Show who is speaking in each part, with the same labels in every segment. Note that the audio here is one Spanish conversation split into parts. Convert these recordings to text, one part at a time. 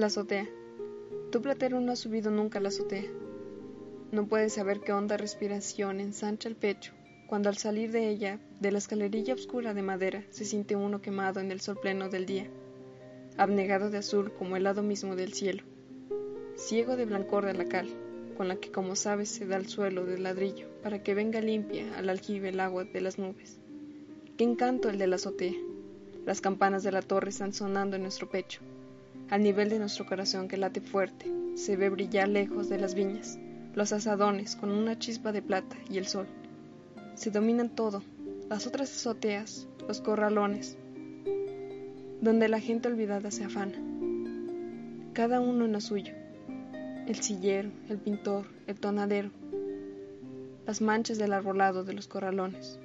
Speaker 1: La azotea. Tu platero no ha subido nunca a la azotea. No puedes saber qué honda respiración ensancha el pecho cuando al salir de ella, de la escalerilla oscura de madera, se siente uno quemado en el sol pleno del día, abnegado de azul como el lado mismo del cielo, ciego de blancor de la cal, con la que como sabes se da el suelo de ladrillo para que venga limpia al aljibe el agua de las nubes. Qué encanto el de la azotea. Las campanas de la torre están sonando en nuestro pecho. Al nivel de nuestro corazón que late fuerte, se ve brillar lejos de las viñas, los asadones con una chispa de plata y el sol. Se dominan todo, las otras azoteas, los corralones, donde la gente olvidada se afana. Cada uno en lo suyo. El sillero, el pintor, el tonadero, las manchas del arbolado de los corralones,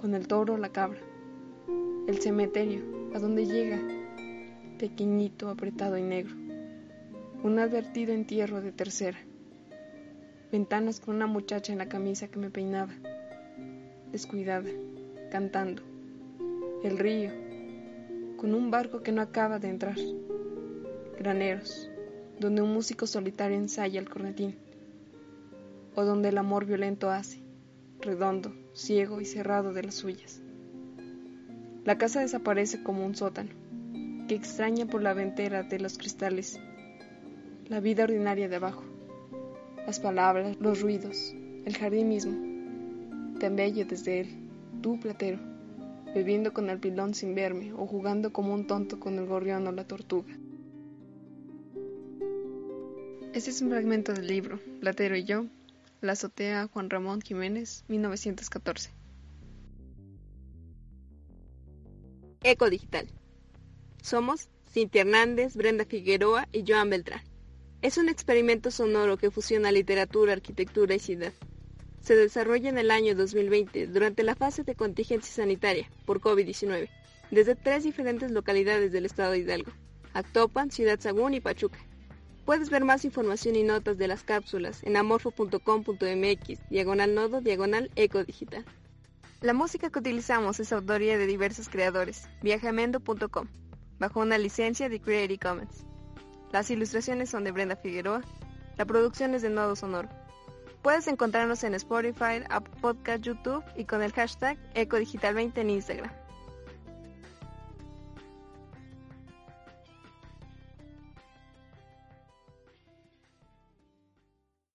Speaker 1: con el toro la cabra, el cementerio, a donde llega pequeñito, apretado y negro. Un advertido entierro de tercera. Ventanas con una muchacha en la camisa que me peinaba. Descuidada, cantando. El río, con un barco que no acaba de entrar. Graneros, donde un músico solitario ensaya el cornetín. O donde el amor violento hace, redondo, ciego y cerrado de las suyas. La casa desaparece como un sótano que extraña por la ventera de los cristales, la vida ordinaria de abajo, las palabras, los ruidos, el jardín mismo, tan bello desde él, tú platero, bebiendo con el pilón sin verme o jugando como un tonto con el gorrión o la tortuga. Este es un fragmento del libro Platero y yo, La azotea Juan Ramón Jiménez, 1914.
Speaker 2: Eco Digital. Somos Cintia Hernández, Brenda Figueroa y Joan Beltrán. Es un experimento sonoro que fusiona literatura, arquitectura y ciudad. Se desarrolla en el año 2020 durante la fase de contingencia sanitaria por COVID-19, desde tres diferentes localidades del estado de Hidalgo, Actopan, Ciudad Sagún y Pachuca. Puedes ver más información y notas de las cápsulas en amorfo.com.mx, diagonal nodo, diagonal eco digital. La música que utilizamos es autoría de diversos creadores, viajamendo.com bajo una licencia de Creative Commons. Las ilustraciones son de Brenda Figueroa, la producción es de Nodo Sonoro. Puedes encontrarnos en Spotify, Apple Podcast, YouTube y con el hashtag EcoDigital20 en Instagram.